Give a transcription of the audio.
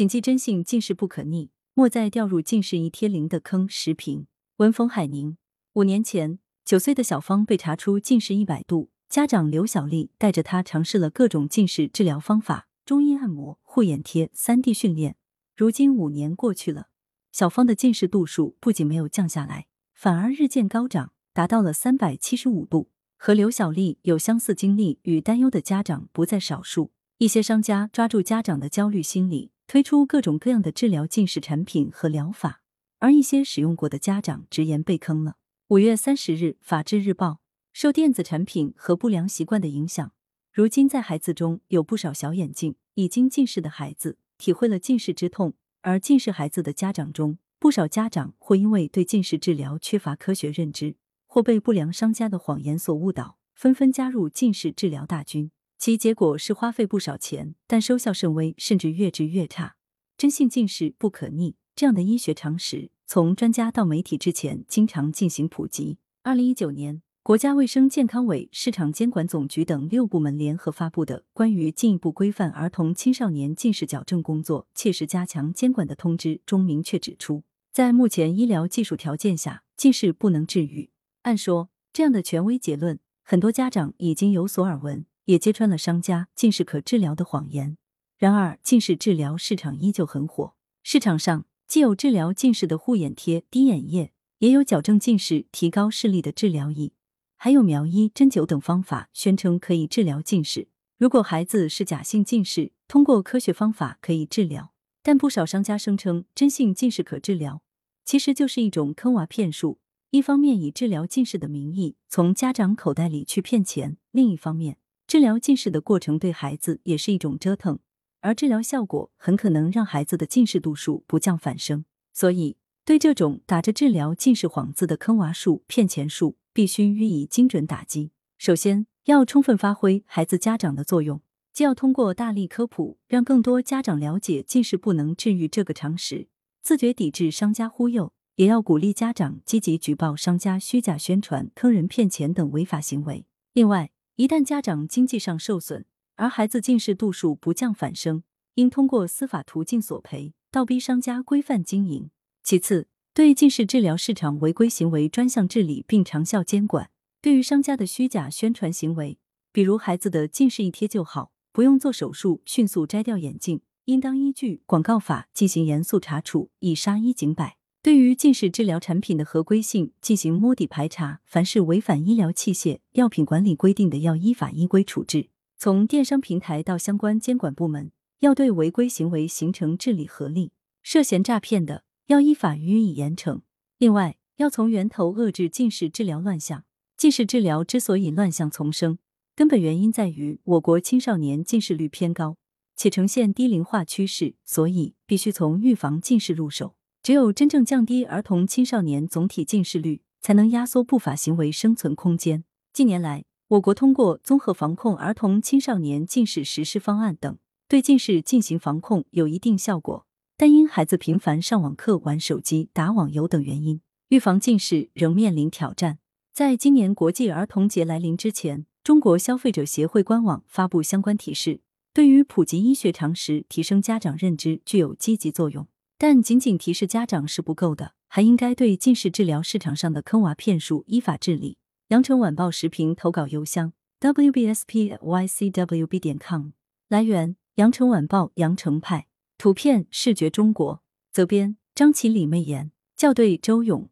谨记真性近视不可逆，莫再掉入近视一贴零的坑。时评：文风海宁。五年前，九岁的小芳被查出近视一百度，家长刘小丽带着她尝试了各种近视治疗方法，中医按摩、护眼贴、三 D 训练。如今五年过去了，小芳的近视度数不仅没有降下来，反而日渐高涨，达到了三百七十五度。和刘小丽有相似经历与担忧的家长不在少数。一些商家抓住家长的焦虑心理。推出各种各样的治疗近视产品和疗法，而一些使用过的家长直言被坑了。五月三十日，《法制日报》受电子产品和不良习惯的影响，如今在孩子中有不少小眼镜已经近视的孩子体会了近视之痛，而近视孩子的家长中，不少家长或因为对近视治疗缺乏科学认知，或被不良商家的谎言所误导，纷纷加入近视治疗大军。其结果是花费不少钱，但收效甚微，甚至越治越差。真性近视不可逆，这样的医学常识，从专家到媒体之前经常进行普及。二零一九年，国家卫生健康委、市场监管总局等六部门联合发布的《关于进一步规范儿童青少年近视矫正工作，切实加强监管的通知》中明确指出，在目前医疗技术条件下，近视不能治愈。按说，这样的权威结论，很多家长已经有所耳闻。也揭穿了商家近视可治疗的谎言。然而，近视治疗市场依旧很火。市场上既有治疗近视的护眼贴、滴眼液，也有矫正近视、提高视力的治疗仪，还有苗医、针灸等方法，宣称可以治疗近视。如果孩子是假性近视，通过科学方法可以治疗，但不少商家声称真性近视可治疗，其实就是一种坑娃骗术。一方面以治疗近视的名义从家长口袋里去骗钱，另一方面。治疗近视的过程对孩子也是一种折腾，而治疗效果很可能让孩子的近视度数不降反升。所以，对这种打着治疗近视幌子的坑娃术、骗钱术，必须予以精准打击。首先，要充分发挥孩子家长的作用，既要通过大力科普，让更多家长了解近视不能治愈这个常识，自觉抵制商家忽悠；也要鼓励家长积极举报商家虚假宣传、坑人骗钱等违法行为。另外，一旦家长经济上受损，而孩子近视度数不降反升，应通过司法途径索赔，倒逼商家规范经营。其次，对近视治疗市场违规行为专项治理并长效监管。对于商家的虚假宣传行为，比如孩子的近视一贴就好，不用做手术，迅速摘掉眼镜，应当依据广告法进行严肃查处，以杀一儆百。对于近视治疗产品的合规性进行摸底排查，凡是违反医疗器械药品管理规定的，要依法依规处置。从电商平台到相关监管部门，要对违规行为形成治理合力。涉嫌诈骗的，要依法予以严惩。另外，要从源头遏制近视治疗乱象。近视治疗之所以乱象丛生，根本原因在于我国青少年近视率偏高，且呈现低龄化趋势，所以必须从预防近视入手。只有真正降低儿童青少年总体近视率，才能压缩不法行为生存空间。近年来，我国通过综合防控儿童青少年近视实施方案等，对近视进行防控有一定效果。但因孩子频繁上网课、玩手机、打网游等原因，预防近视仍面临挑战。在今年国际儿童节来临之前，中国消费者协会官网发布相关提示，对于普及医学常识、提升家长认知具有积极作用。但仅仅提示家长是不够的，还应该对近视治疗市场上的坑娃骗术依法治理。羊城晚报时评投稿邮箱：wbspycwb 点 com。来源：羊城晚报羊城派。图片：视觉中国。责编：张琪、李媚妍。校对：周勇。